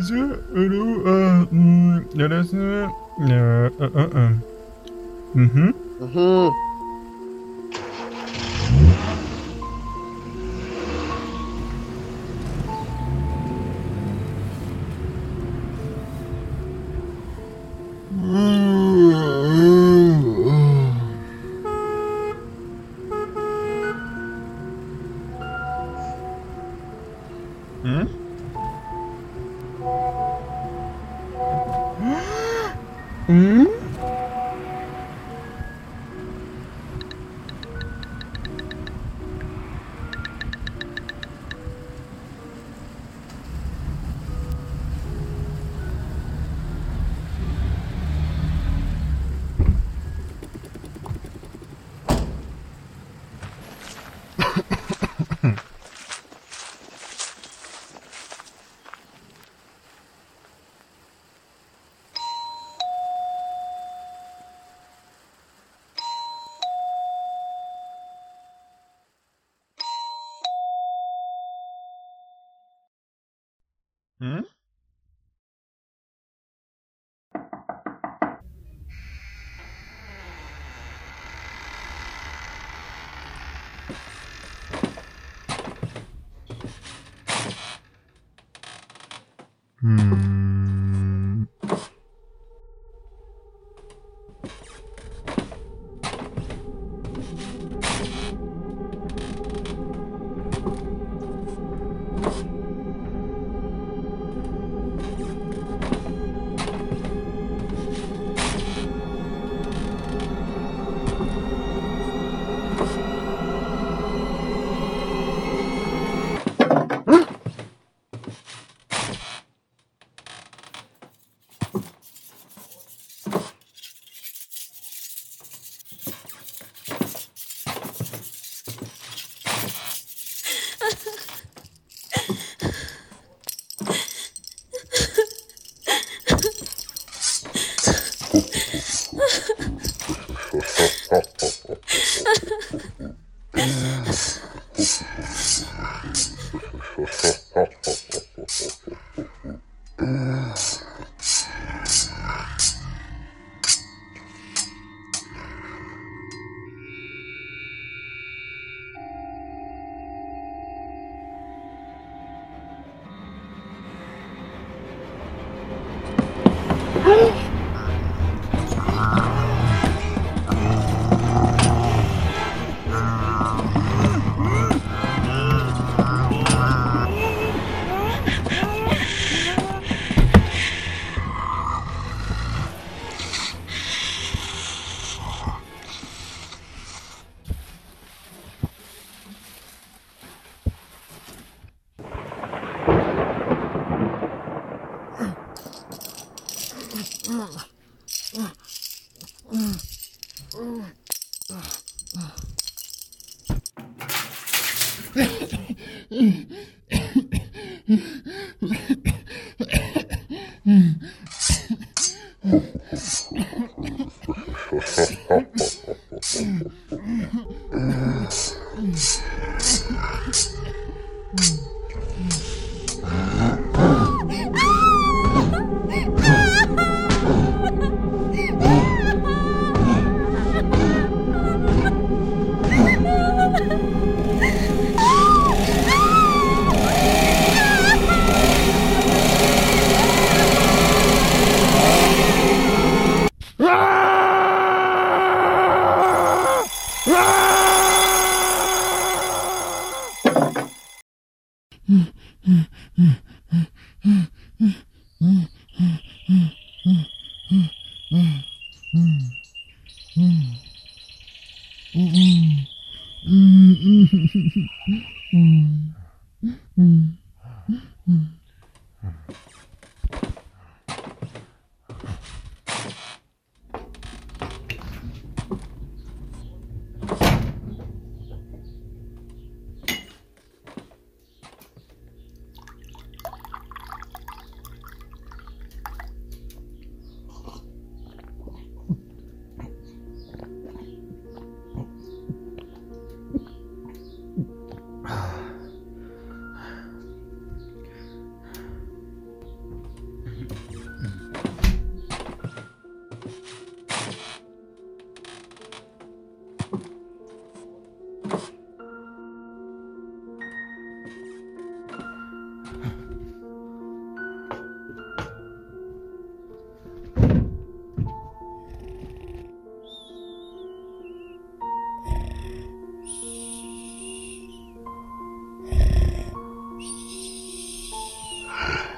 Orası öyle aa, orası aa, aa, aa. Hı hı. Hı hı. Hı? Mm-hmm. うん？Ho, ho, ho, ho. うん。啊！